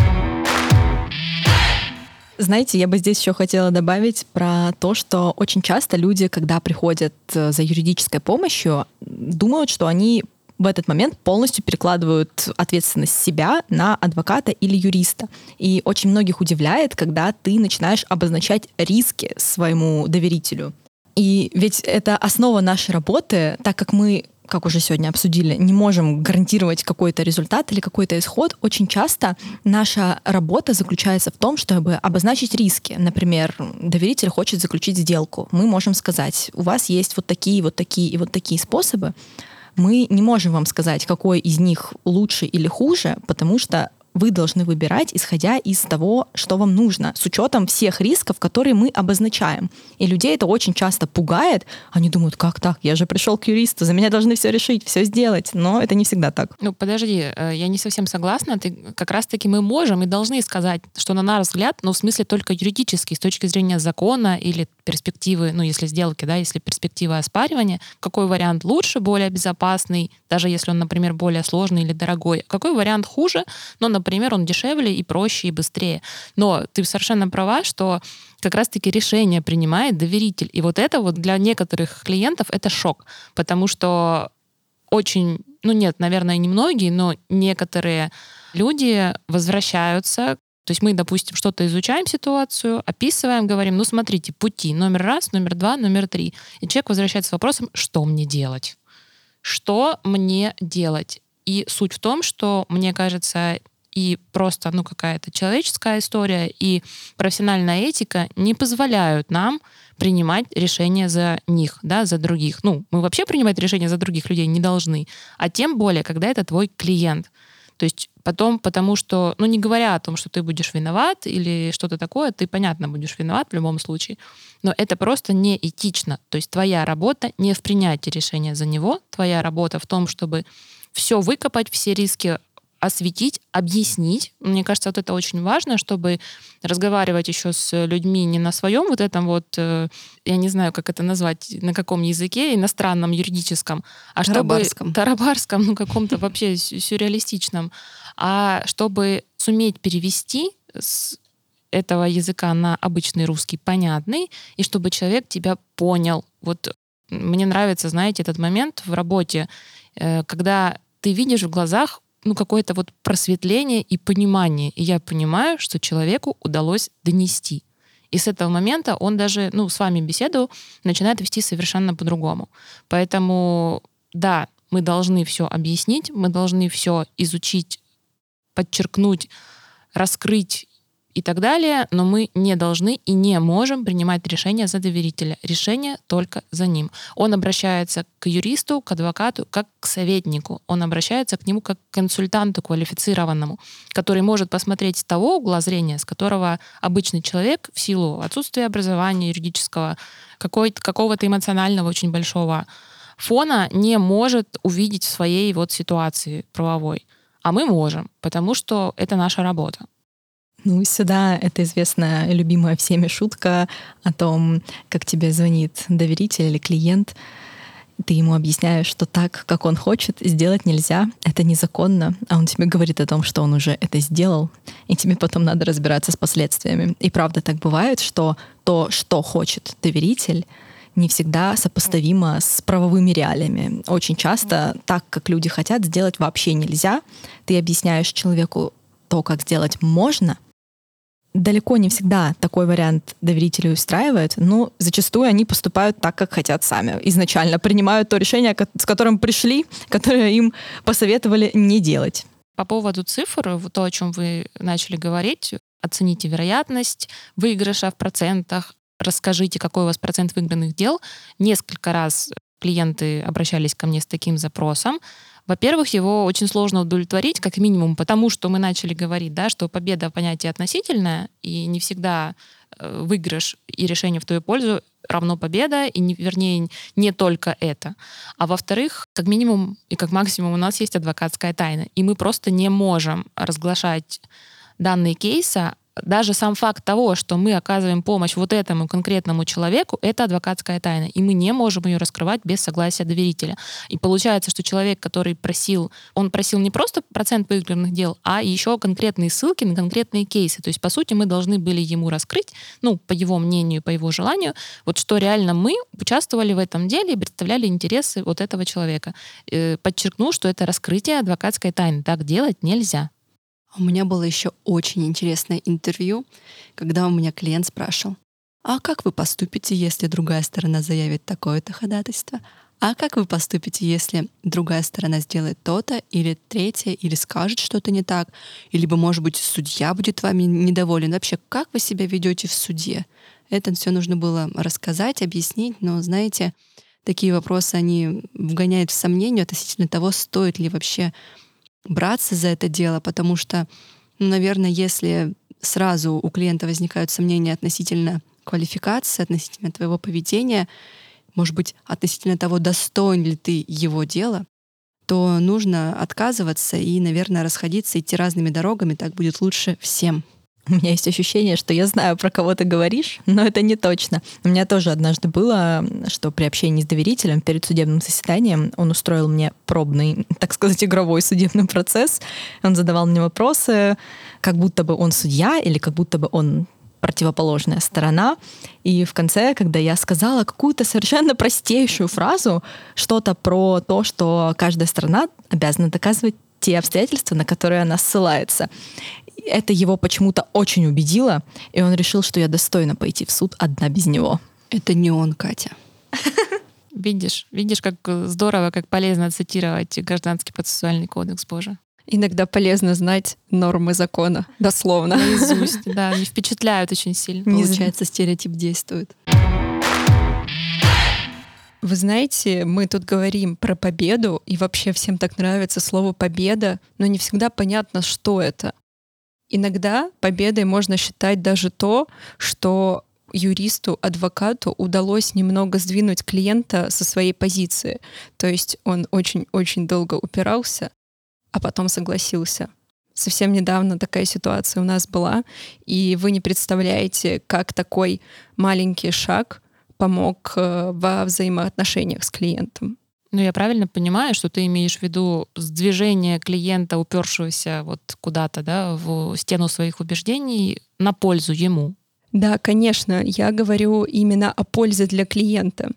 Знаете, я бы здесь еще хотела добавить про то, что очень часто люди, когда приходят э, за юридической помощью, думают, что они в этот момент полностью перекладывают ответственность себя на адвоката или юриста. И очень многих удивляет, когда ты начинаешь обозначать риски своему доверителю. И ведь это основа нашей работы, так как мы как уже сегодня обсудили, не можем гарантировать какой-то результат или какой-то исход, очень часто наша работа заключается в том, чтобы обозначить риски. Например, доверитель хочет заключить сделку. Мы можем сказать, у вас есть вот такие, вот такие и вот такие способы. Мы не можем вам сказать, какой из них лучше или хуже, потому что вы должны выбирать, исходя из того, что вам нужно, с учетом всех рисков, которые мы обозначаем. И людей это очень часто пугает. Они думают, как так? Я же пришел к юристу, за меня должны все решить, все сделать. Но это не всегда так. Ну, подожди, э, я не совсем согласна. Ты, как раз-таки мы можем и должны сказать, что на наш взгляд, ну, в смысле только юридически, с точки зрения закона или перспективы, ну, если сделки, да, если перспектива оспаривания, какой вариант лучше, более безопасный, даже если он, например, более сложный или дорогой, какой вариант хуже, но, например, он дешевле и проще и быстрее. Но ты совершенно права, что как раз-таки решение принимает доверитель. И вот это вот для некоторых клиентов это шок, потому что очень, ну нет, наверное, не многие, но некоторые люди возвращаются то есть мы, допустим, что-то изучаем ситуацию, описываем, говорим, ну смотрите, пути номер раз, номер два, номер три. И человек возвращается с вопросом, что мне делать? Что мне делать? И суть в том, что, мне кажется, и просто ну, какая-то человеческая история, и профессиональная этика не позволяют нам принимать решения за них, да, за других. Ну, мы вообще принимать решения за других людей не должны, а тем более, когда это твой клиент. То есть потом, потому что, ну не говоря о том, что ты будешь виноват или что-то такое, ты, понятно, будешь виноват в любом случае, но это просто неэтично. То есть твоя работа не в принятии решения за него, твоя работа в том, чтобы все выкопать, все риски осветить, объяснить. Мне кажется, вот это очень важно, чтобы разговаривать еще с людьми не на своем вот этом вот, э, я не знаю, как это назвать, на каком языке, иностранном, юридическом, а чтобы... Тарабарском. Тарабарском, ну каком-то вообще сюрреалистичном. А чтобы суметь перевести с этого языка на обычный русский понятный, и чтобы человек тебя понял. Вот мне нравится, знаете, этот момент в работе, э, когда ты видишь в глазах ну, какое-то вот просветление и понимание. И я понимаю, что человеку удалось донести. И с этого момента он даже, ну, с вами беседу начинает вести совершенно по-другому. Поэтому, да, мы должны все объяснить, мы должны все изучить, подчеркнуть, раскрыть и так далее, но мы не должны и не можем принимать решения за доверителя. Решение только за ним. Он обращается к юристу, к адвокату, как к советнику. Он обращается к нему как к консультанту квалифицированному, который может посмотреть с того угла зрения, с которого обычный человек в силу отсутствия образования юридического, какого-то эмоционального очень большого фона не может увидеть в своей вот ситуации правовой. А мы можем, потому что это наша работа. Ну, сюда это известная, любимая всеми шутка о том, как тебе звонит доверитель или клиент. Ты ему объясняешь, что так, как он хочет, сделать нельзя, это незаконно, а он тебе говорит о том, что он уже это сделал, и тебе потом надо разбираться с последствиями. И правда так бывает, что то, что хочет доверитель, не всегда сопоставимо с правовыми реалиями. Очень часто так, как люди хотят, сделать вообще нельзя. Ты объясняешь человеку то, как сделать можно, далеко не всегда такой вариант доверителей устраивает, но зачастую они поступают так, как хотят сами. Изначально принимают то решение, с которым пришли, которое им посоветовали не делать. По поводу цифр, то, о чем вы начали говорить, оцените вероятность выигрыша в процентах, расскажите, какой у вас процент выигранных дел. Несколько раз клиенты обращались ко мне с таким запросом. Во-первых, его очень сложно удовлетворить, как минимум, потому что мы начали говорить, да, что победа понятие относительное, и не всегда э, выигрыш и решение в твою пользу равно победа, и не, вернее, не только это. А во-вторых, как минимум и как максимум у нас есть адвокатская тайна, и мы просто не можем разглашать данные кейса даже сам факт того, что мы оказываем помощь вот этому конкретному человеку, это адвокатская тайна, и мы не можем ее раскрывать без согласия доверителя. И получается, что человек, который просил, он просил не просто процент выигранных дел, а еще конкретные ссылки на конкретные кейсы. То есть, по сути, мы должны были ему раскрыть, ну, по его мнению, по его желанию, вот что реально мы участвовали в этом деле и представляли интересы вот этого человека. Э, подчеркну, что это раскрытие адвокатской тайны. Так делать нельзя. У меня было еще очень интересное интервью, когда у меня клиент спрашивал, а как вы поступите, если другая сторона заявит такое-то ходатайство? А как вы поступите, если другая сторона сделает то-то или третье, или скажет что-то не так, или, может быть, судья будет вами недоволен? Вообще, как вы себя ведете в суде? Это все нужно было рассказать, объяснить, но, знаете, такие вопросы, они вгоняют в сомнение относительно того, стоит ли вообще браться за это дело, потому что, ну, наверное, если сразу у клиента возникают сомнения относительно квалификации, относительно твоего поведения, может быть, относительно того, достоин ли ты его дела, то нужно отказываться и, наверное, расходиться, идти разными дорогами, так будет лучше всем. У меня есть ощущение, что я знаю, про кого ты говоришь, но это не точно. У меня тоже однажды было, что при общении с доверителем перед судебным заседанием он устроил мне пробный, так сказать, игровой судебный процесс. Он задавал мне вопросы, как будто бы он судья или как будто бы он противоположная сторона. И в конце, когда я сказала какую-то совершенно простейшую фразу, что-то про то, что каждая сторона обязана доказывать те обстоятельства, на которые она ссылается это его почему-то очень убедило, и он решил, что я достойна пойти в суд одна без него. Это не он, Катя. Видишь, видишь, как здорово, как полезно цитировать гражданский процессуальный кодекс, Боже. Иногда полезно знать нормы закона, дословно. Наизусть, да, они впечатляют очень сильно. Получается, стереотип действует. Вы знаете, мы тут говорим про победу, и вообще всем так нравится слово «победа», но не всегда понятно, что это. Иногда победой можно считать даже то, что юристу, адвокату удалось немного сдвинуть клиента со своей позиции. То есть он очень-очень долго упирался, а потом согласился. Совсем недавно такая ситуация у нас была, и вы не представляете, как такой маленький шаг помог э, во взаимоотношениях с клиентом. Ну, я правильно понимаю, что ты имеешь в виду сдвижение клиента, упершегося вот куда-то, да, в стену своих убеждений на пользу ему? Да, конечно, я говорю именно о пользе для клиента.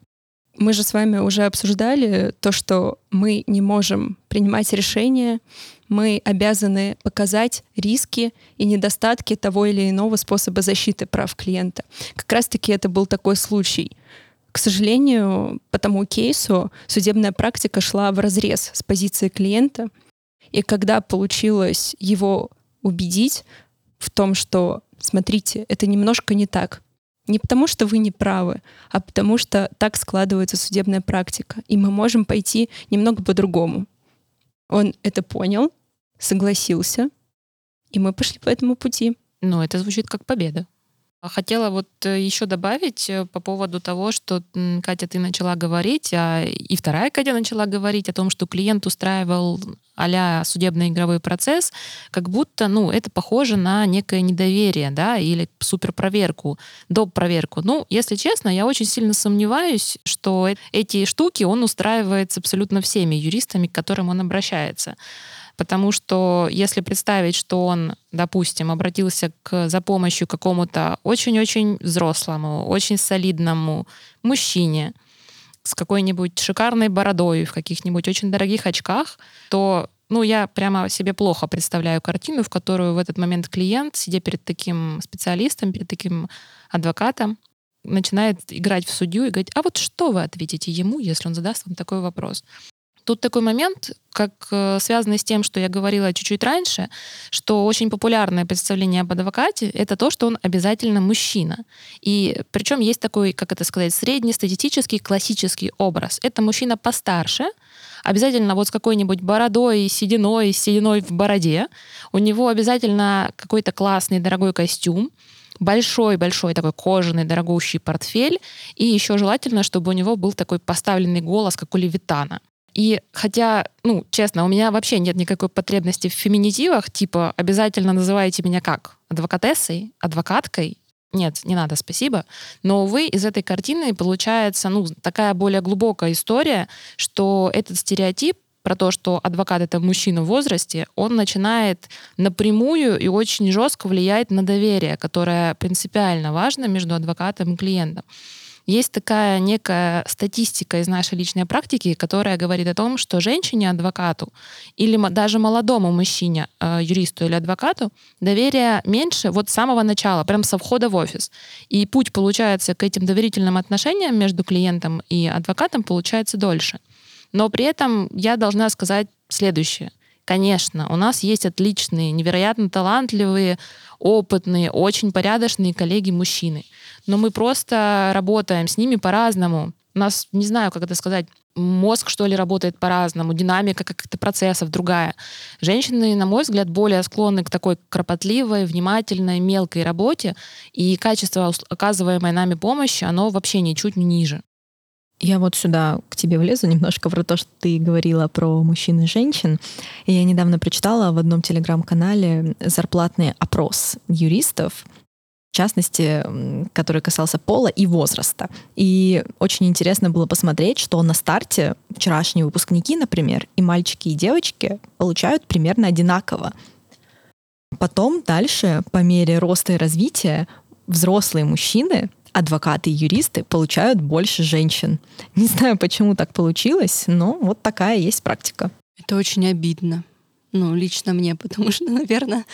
Мы же с вами уже обсуждали то, что мы не можем принимать решения, мы обязаны показать риски и недостатки того или иного способа защиты прав клиента. Как раз-таки это был такой случай. К сожалению, по тому кейсу судебная практика шла в разрез с позиции клиента. И когда получилось его убедить в том, что смотрите, это немножко не так. Не потому, что вы не правы, а потому что так складывается судебная практика, и мы можем пойти немного по-другому. Он это понял, согласился, и мы пошли по этому пути. Ну, это звучит как победа. А хотела вот э, еще добавить э, по поводу того, что, Катя, ты начала говорить, а и вторая Катя начала говорить о том, что клиент устраивал а судебный игровой процесс, как будто, ну, это похоже на некое недоверие, да, или суперпроверку, доп. проверку. Ну, если честно, я очень сильно сомневаюсь, что эти штуки он устраивает с абсолютно всеми юристами, к которым он обращается. Потому что если представить, что он, допустим, обратился к, за помощью к какому-то очень-очень взрослому, очень солидному мужчине, с какой-нибудь шикарной бородой, в каких-нибудь очень дорогих очках, то ну, я прямо себе плохо представляю картину, в которую в этот момент клиент, сидя перед таким специалистом, перед таким адвокатом, начинает играть в судью и говорить, а вот что вы ответите ему, если он задаст вам такой вопрос? Тут такой момент, как э, связанный с тем, что я говорила чуть-чуть раньше, что очень популярное представление об адвокате — это то, что он обязательно мужчина. И причем есть такой, как это сказать, среднестатистический классический образ. Это мужчина постарше, обязательно вот с какой-нибудь бородой, сединой, сединой в бороде. У него обязательно какой-то классный дорогой костюм, большой-большой такой кожаный дорогущий портфель, и еще желательно, чтобы у него был такой поставленный голос, как у Левитана. И хотя, ну, честно, у меня вообще нет никакой потребности в феминитивах, типа обязательно называйте меня как? Адвокатессой, адвокаткой? Нет, не надо, спасибо. Но, увы, из этой картины получается, ну, такая более глубокая история, что этот стереотип про то, что адвокат это мужчина в возрасте, он начинает напрямую и очень жестко влиять на доверие, которое принципиально важно между адвокатом и клиентом. Есть такая некая статистика из нашей личной практики, которая говорит о том, что женщине-адвокату или даже молодому мужчине, э, юристу или адвокату, доверия меньше вот с самого начала, прям со входа в офис. И путь, получается, к этим доверительным отношениям между клиентом и адвокатом получается дольше. Но при этом я должна сказать следующее — Конечно, у нас есть отличные, невероятно талантливые, опытные, очень порядочные коллеги-мужчины. Но мы просто работаем с ними по-разному. У нас, не знаю, как это сказать, мозг, что ли, работает по-разному, динамика каких-то процессов другая. Женщины, на мой взгляд, более склонны к такой кропотливой, внимательной, мелкой работе, и качество оказываемой нами помощи, оно вообще ничуть не ниже. Я вот сюда к тебе влезу немножко про то, что ты говорила про мужчин и женщин. Я недавно прочитала в одном телеграм-канале зарплатный опрос юристов, в частности, который касался пола и возраста. И очень интересно было посмотреть, что на старте вчерашние выпускники, например, и мальчики, и девочки получают примерно одинаково. Потом дальше, по мере роста и развития, взрослые мужчины адвокаты и юристы получают больше женщин. Не знаю, почему так получилось, но вот такая есть практика. Это очень обидно. Ну, лично мне, потому что, наверное,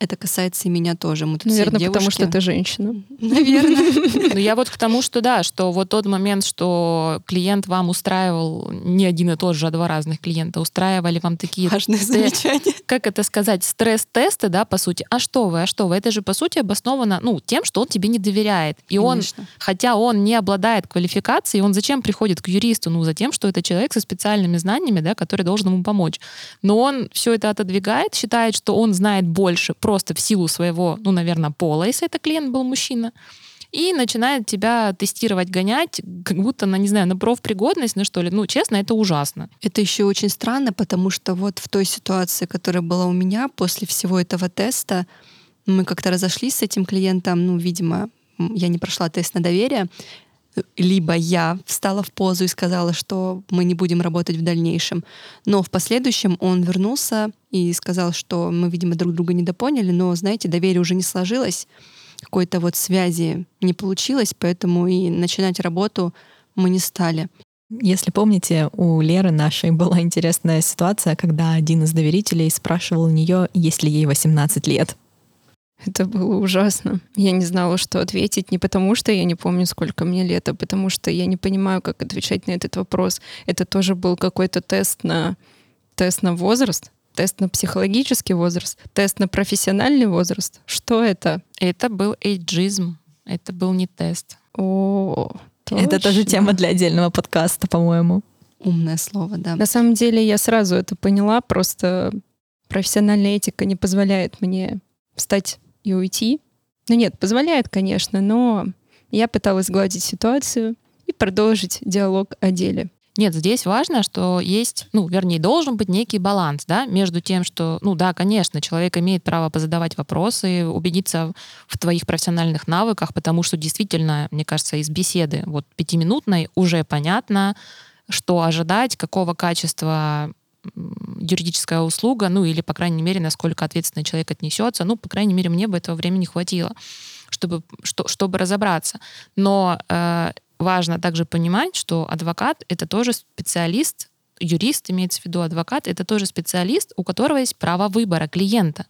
это касается и меня тоже. Мы тут Наверное, все потому что ты женщина. Наверное. Ну, я вот к тому, что да, что вот тот момент, что клиент вам устраивал не один и тот же, а два разных клиента, устраивали вам такие... Важное замечание. Как это сказать? Стресс-тесты, да, по сути. А что вы, а что вы? Это же, по сути, обосновано, ну, тем, что он тебе не доверяет. И он, хотя он не обладает квалификацией, он зачем приходит к юристу? Ну, за тем, что это человек со специальными знаниями, да, который должен ему помочь. Но он все это отодвигает, считает, что он знает больше просто в силу своего, ну, наверное, пола, если это клиент был мужчина, и начинает тебя тестировать, гонять, как будто на, не знаю, на профпригодность, на что ли. Ну, честно, это ужасно. Это еще очень странно, потому что вот в той ситуации, которая была у меня после всего этого теста, мы как-то разошлись с этим клиентом, ну, видимо, я не прошла тест на доверие, либо я встала в позу и сказала, что мы не будем работать в дальнейшем. Но в последующем он вернулся и сказал, что мы, видимо, друг друга недопоняли, но, знаете, доверие уже не сложилось, какой-то вот связи не получилось, поэтому и начинать работу мы не стали. Если помните, у Леры нашей была интересная ситуация, когда один из доверителей спрашивал у нее, есть ли ей 18 лет. Это было ужасно. Я не знала, что ответить. Не потому, что я не помню, сколько мне лет, а потому что я не понимаю, как отвечать на этот вопрос. Это тоже был какой-то тест на тест на возраст. Тест на психологический возраст, тест на профессиональный возраст. Что это? Это был эйджизм. Это был не тест. О, Это тоже точно. тема для отдельного подкаста, по-моему. Умное слово, да. На самом деле я сразу это поняла, просто профессиональная этика не позволяет мне встать и уйти. Ну нет, позволяет, конечно, но я пыталась сгладить ситуацию и продолжить диалог о деле. Нет, здесь важно, что есть, ну, вернее, должен быть некий баланс, да, между тем, что, ну, да, конечно, человек имеет право позадавать вопросы, убедиться в твоих профессиональных навыках, потому что действительно, мне кажется, из беседы вот пятиминутной уже понятно, что ожидать, какого качества юридическая услуга, ну или, по крайней мере, насколько ответственно человек отнесется. Ну, по крайней мере, мне бы этого времени хватило, чтобы, что, чтобы разобраться. Но э, важно также понимать, что адвокат — это тоже специалист, юрист, имеется в виду адвокат, это тоже специалист, у которого есть право выбора клиента.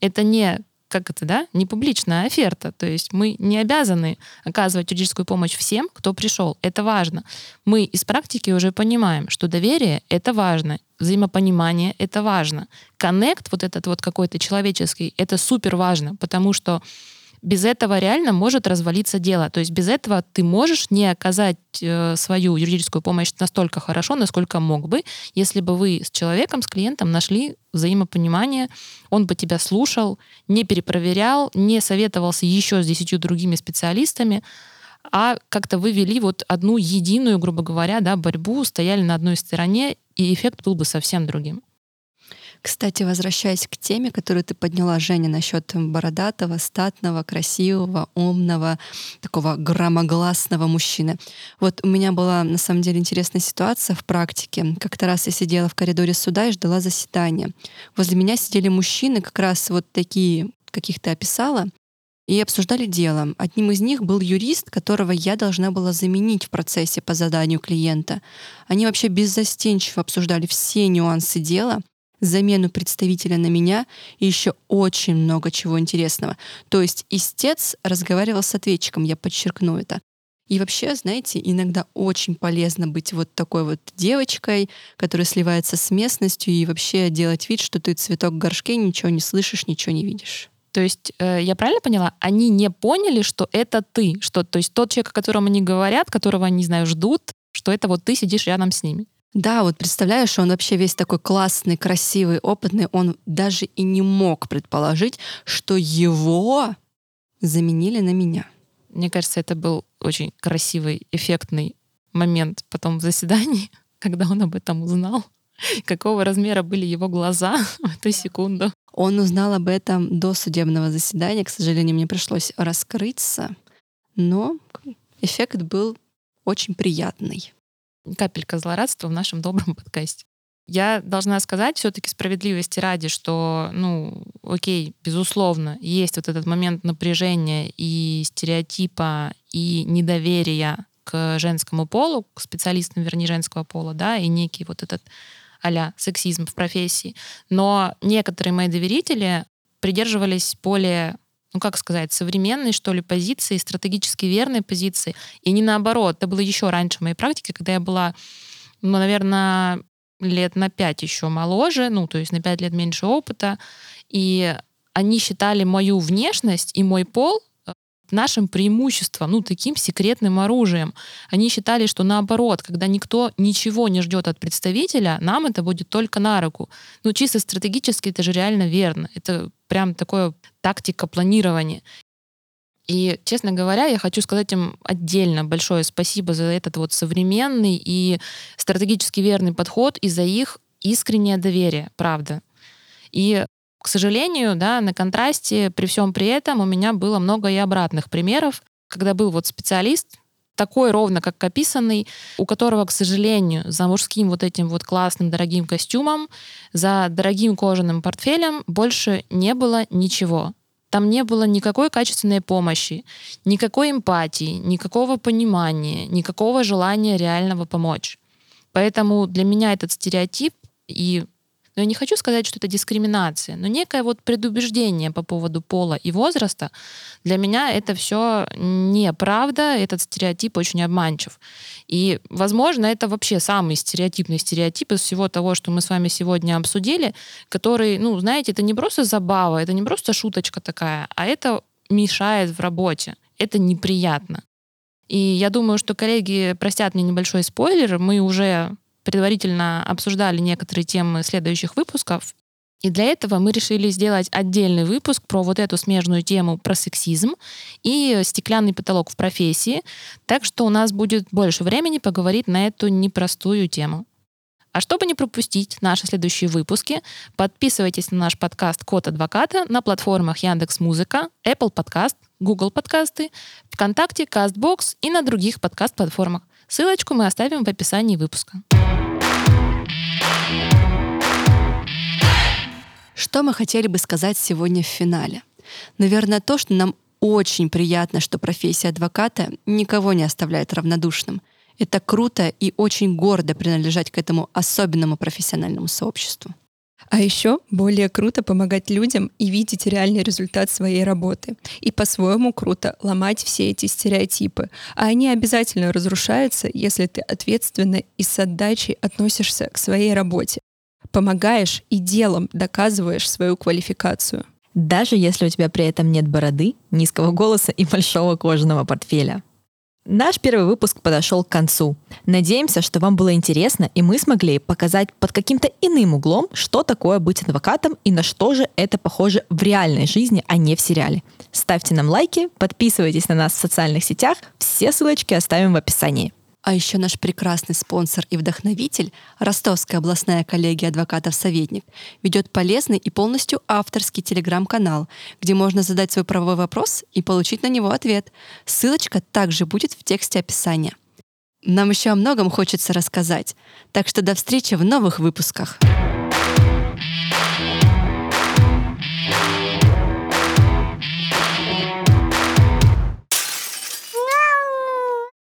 Это не как это, да, не публичная оферта. То есть мы не обязаны оказывать юридическую помощь всем, кто пришел. Это важно. Мы из практики уже понимаем, что доверие — это важно, взаимопонимание — это важно. Коннект вот этот вот какой-то человеческий — это супер важно, потому что без этого реально может развалиться дело. То есть без этого ты можешь не оказать э, свою юридическую помощь настолько хорошо, насколько мог бы, если бы вы с человеком, с клиентом нашли взаимопонимание, он бы тебя слушал, не перепроверял, не советовался еще с десятью другими специалистами, а как-то вы вели вот одну единую, грубо говоря, да, борьбу, стояли на одной стороне, и эффект был бы совсем другим. Кстати, возвращаясь к теме, которую ты подняла, Женя, насчет бородатого, статного, красивого, умного, такого громогласного мужчины. Вот у меня была на самом деле интересная ситуация в практике. Как-то раз я сидела в коридоре суда и ждала заседания. Возле меня сидели мужчины, как раз вот такие, каких ты описала, и обсуждали дело. Одним из них был юрист, которого я должна была заменить в процессе по заданию клиента. Они вообще беззастенчиво обсуждали все нюансы дела, замену представителя на меня и еще очень много чего интересного. То есть истец разговаривал с ответчиком, я подчеркну это. И вообще, знаете, иногда очень полезно быть вот такой вот девочкой, которая сливается с местностью и вообще делать вид, что ты цветок в горшке, ничего не слышишь, ничего не видишь. То есть, э, я правильно поняла, они не поняли, что это ты, что, то есть тот человек, о котором они говорят, которого, не знаю, ждут, что это вот ты сидишь рядом с ними. Да, вот представляешь, он вообще весь такой классный, красивый, опытный, он даже и не мог предположить, что его заменили на меня. Мне кажется, это был очень красивый, эффектный момент потом в заседании, когда он об этом узнал. Какого размера были его глаза в эту секунду. Он узнал об этом до судебного заседания. К сожалению, мне пришлось раскрыться, но эффект был очень приятный. Капелька злорадства в нашем добром подкасте. Я должна сказать все-таки справедливости ради, что, ну, окей, безусловно, есть вот этот момент напряжения и стереотипа, и недоверия к женскому полу, к специалистам, вернее, женского пола, да, и некий вот этот а сексизм в профессии. Но некоторые мои доверители придерживались более ну как сказать, современной, что ли, позиции, стратегически верной позиции. И не наоборот. Это было еще раньше в моей практике, когда я была, ну, наверное, лет на пять еще моложе, ну, то есть на пять лет меньше опыта. И они считали мою внешность и мой пол нашим преимуществом, ну, таким секретным оружием. Они считали, что наоборот, когда никто ничего не ждет от представителя, нам это будет только на руку. Ну, чисто стратегически это же реально верно. Это прям такое тактика планирования. И, честно говоря, я хочу сказать им отдельно большое спасибо за этот вот современный и стратегически верный подход и за их искреннее доверие, правда. И к сожалению, да, на контрасте при всем при этом у меня было много и обратных примеров, когда был вот специалист, такой ровно как описанный, у которого, к сожалению, за мужским вот этим вот классным дорогим костюмом, за дорогим кожаным портфелем больше не было ничего. Там не было никакой качественной помощи, никакой эмпатии, никакого понимания, никакого желания реального помочь. Поэтому для меня этот стереотип и Но я не хочу сказать, что это дискриминация, но некое вот предубеждение по поводу пола и возраста. Для меня это все неправда, этот стереотип очень обманчив. И, возможно, это вообще самый стереотипный стереотип из всего того, что мы с вами сегодня обсудили, который, ну, знаете, это не просто забава, это не просто шуточка такая, а это мешает в работе. Это неприятно. И я думаю, что коллеги простят мне небольшой спойлер. Мы уже предварительно обсуждали некоторые темы следующих выпусков. И для этого мы решили сделать отдельный выпуск про вот эту смежную тему про сексизм и стеклянный потолок в профессии. Так что у нас будет больше времени поговорить на эту непростую тему. А чтобы не пропустить наши следующие выпуски, подписывайтесь на наш подкаст «Код адвоката» на платформах Яндекс Музыка, Apple Podcast, Google подкасты, ВКонтакте, CastBox и на других подкаст-платформах. Ссылочку мы оставим в описании выпуска. Что мы хотели бы сказать сегодня в финале? Наверное, то, что нам очень приятно, что профессия адвоката никого не оставляет равнодушным. Это круто и очень гордо принадлежать к этому особенному профессиональному сообществу. А еще более круто помогать людям и видеть реальный результат своей работы. И по-своему круто ломать все эти стереотипы. А они обязательно разрушаются, если ты ответственно и с отдачей относишься к своей работе. Помогаешь и делом доказываешь свою квалификацию. Даже если у тебя при этом нет бороды, низкого голоса и большого кожаного портфеля. Наш первый выпуск подошел к концу. Надеемся, что вам было интересно, и мы смогли показать под каким-то иным углом, что такое быть адвокатом и на что же это похоже в реальной жизни, а не в сериале. Ставьте нам лайки, подписывайтесь на нас в социальных сетях, все ссылочки оставим в описании. А еще наш прекрасный спонсор и вдохновитель, Ростовская областная коллегия адвокатов-советник, ведет полезный и полностью авторский телеграм-канал, где можно задать свой правовой вопрос и получить на него ответ. Ссылочка также будет в тексте описания. Нам еще о многом хочется рассказать, так что до встречи в новых выпусках.